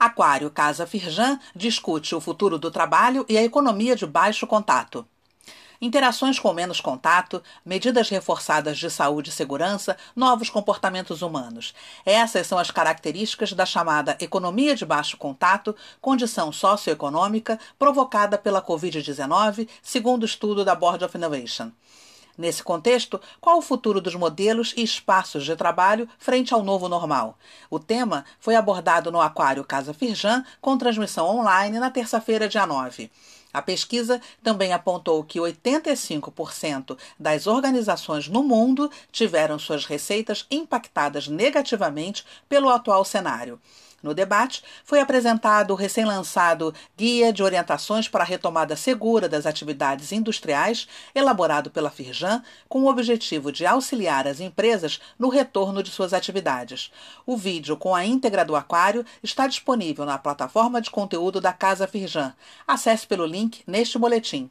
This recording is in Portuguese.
Aquário Casa Firjan discute o futuro do trabalho e a economia de baixo contato. Interações com menos contato, medidas reforçadas de saúde e segurança, novos comportamentos humanos. Essas são as características da chamada economia de baixo contato, condição socioeconômica provocada pela Covid-19, segundo o estudo da Board of Innovation. Nesse contexto, qual o futuro dos modelos e espaços de trabalho frente ao novo normal? O tema foi abordado no Aquário Casa Firjan, com transmissão online na terça-feira, dia 9. A pesquisa também apontou que 85% das organizações no mundo tiveram suas receitas impactadas negativamente pelo atual cenário. No debate, foi apresentado o recém-lançado Guia de Orientações para a Retomada Segura das Atividades Industriais, elaborado pela Firjan, com o objetivo de auxiliar as empresas no retorno de suas atividades. O vídeo com a íntegra do aquário está disponível na plataforma de conteúdo da Casa Firjan. Acesse pelo link neste boletim.